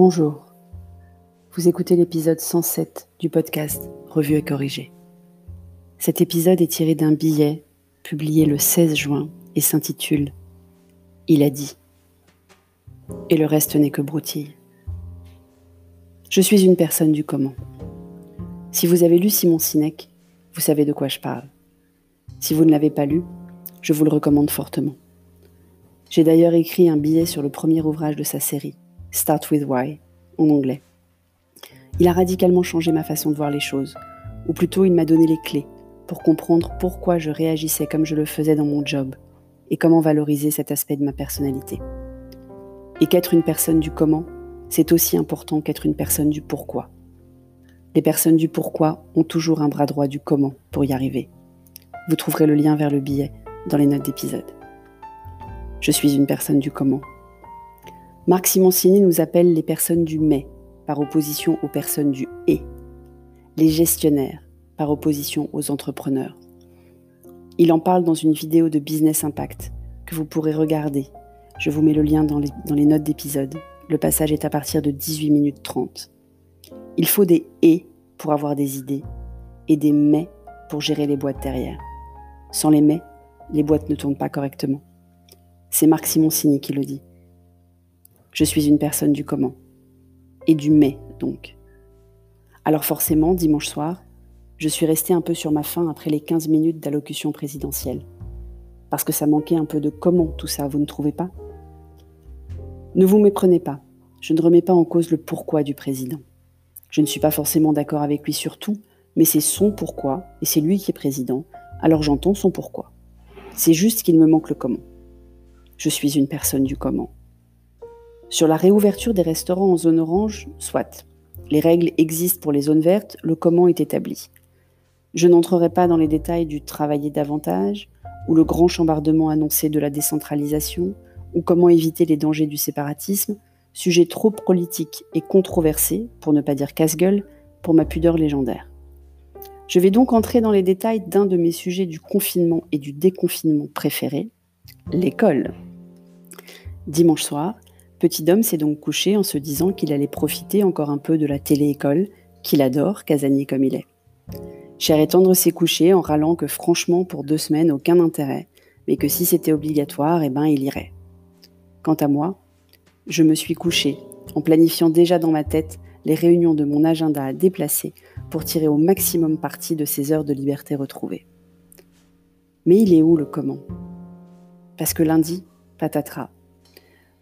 Bonjour. Vous écoutez l'épisode 107 du podcast Revue et corrigé. Cet épisode est tiré d'un billet publié le 16 juin et s'intitule Il a dit. Et le reste n'est que broutille. Je suis une personne du comment. Si vous avez lu Simon Sinek, vous savez de quoi je parle. Si vous ne l'avez pas lu, je vous le recommande fortement. J'ai d'ailleurs écrit un billet sur le premier ouvrage de sa série, Start with Why, en anglais. Il a radicalement changé ma façon de voir les choses, ou plutôt il m'a donné les clés pour comprendre pourquoi je réagissais comme je le faisais dans mon job et comment valoriser cet aspect de ma personnalité. Et qu'être une personne du comment, c'est aussi important qu'être une personne du pourquoi. Les personnes du pourquoi ont toujours un bras droit du comment pour y arriver. Vous trouverez le lien vers le billet dans les notes d'épisode. Je suis une personne du comment. Marc Simoncini nous appelle les personnes du mais, par opposition aux personnes du et. Les gestionnaires, par opposition aux entrepreneurs. Il en parle dans une vidéo de Business Impact que vous pourrez regarder. Je vous mets le lien dans les, notes d'épisode. Le passage est à partir de 18 minutes 30. Il faut des et pour avoir des idées et des mais pour gérer les boîtes derrière. Sans les mais, les boîtes ne tournent pas correctement. C'est Marc Simoncini qui le dit. Je suis une personne du comment. Et du mais, donc. Alors forcément, dimanche soir, je suis restée un peu sur ma faim après les 15 minutes d'allocution présidentielle. Parce que ça manquait un peu de comment tout ça, vous ne trouvez pas? Ne vous méprenez pas, je ne remets pas en cause le pourquoi du président. Je ne suis pas forcément d'accord avec lui sur tout, mais c'est son pourquoi, et c'est lui qui est président, alors j'entends son pourquoi. C'est juste qu'il me manque le comment. Je suis une personne du comment. Sur la réouverture des restaurants en zone orange, soit. Les règles existent pour les zones vertes, le comment est établi. Je n'entrerai pas dans les détails du travailler davantage, ou le grand chambardement annoncé de la décentralisation, ou comment éviter les dangers du séparatisme, sujet trop politique et controversé, pour ne pas dire casse-gueule, pour ma pudeur légendaire. Je vais donc entrer dans les détails d'un de mes sujets du confinement et du déconfinement préférés, l'école. Dimanche soir, Petit Dom s'est donc couché en se disant qu'il allait profiter encore un peu de la télé-école, qu'il adore, casanier comme il est. Cher et tendre s'est couché en râlant que franchement pour deux semaines aucun intérêt, mais que si c'était obligatoire, eh ben il irait. Quant à moi, je me suis couché en planifiant déjà dans ma tête les réunions de mon agenda à déplacer pour tirer au maximum parti de ces heures de liberté retrouvées. Mais il est où le comment? Parce que lundi, patatras,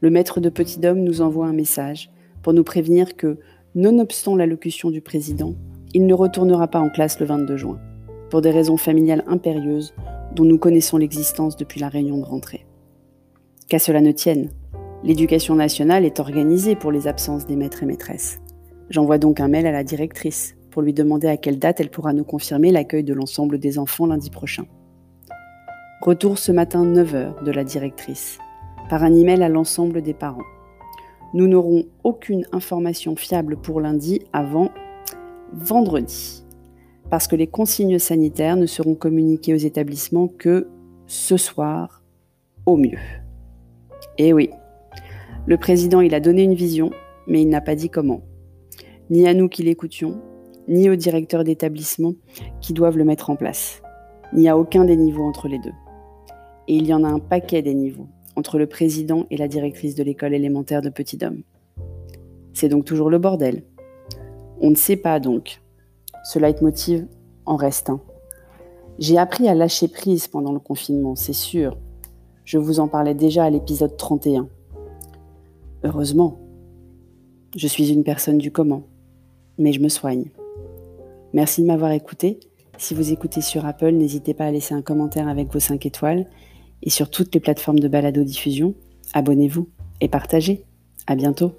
le maître de Petit Dôme nous envoie un message pour nous prévenir que, nonobstant l'allocution du président, il ne retournera pas en classe le 22 juin, pour des raisons familiales impérieuses dont nous connaissons l'existence depuis la réunion de rentrée. Qu'à cela ne tienne, l'éducation nationale est organisée pour les absences des maîtres et maîtresses. J'envoie donc un mail à la directrice pour lui demander à quelle date elle pourra nous confirmer l'accueil de l'ensemble des enfants lundi prochain. Retour ce matin 9h de la directrice, par un email à l'ensemble des parents. Nous n'aurons aucune information fiable pour lundi avant vendredi, parce que les consignes sanitaires ne seront communiquées aux établissements que ce soir au mieux. Et eh oui, le président, il a donné une vision, mais il n'a pas dit comment. Ni à nous qui l'écoutions, ni aux directeurs d'établissement qui doivent le mettre en place. Ni à aucun des niveaux entre les deux. Et il y en a un paquet des niveaux entre le président et la directrice de l'école élémentaire de Petit Dôme. C'est donc toujours le bordel. On ne sait pas donc. Ce leitmotiv en reste un. J'ai appris à lâcher prise pendant le confinement, c'est sûr. Je vous en parlais déjà à l'épisode 31. Heureusement, je suis une personne du comment, mais je me soigne. Merci de m'avoir écouté. Si vous écoutez sur Apple, n'hésitez pas à laisser un commentaire avec vos 5 étoiles. Et sur toutes les plateformes de balado-diffusion, abonnez-vous et partagez. À bientôt.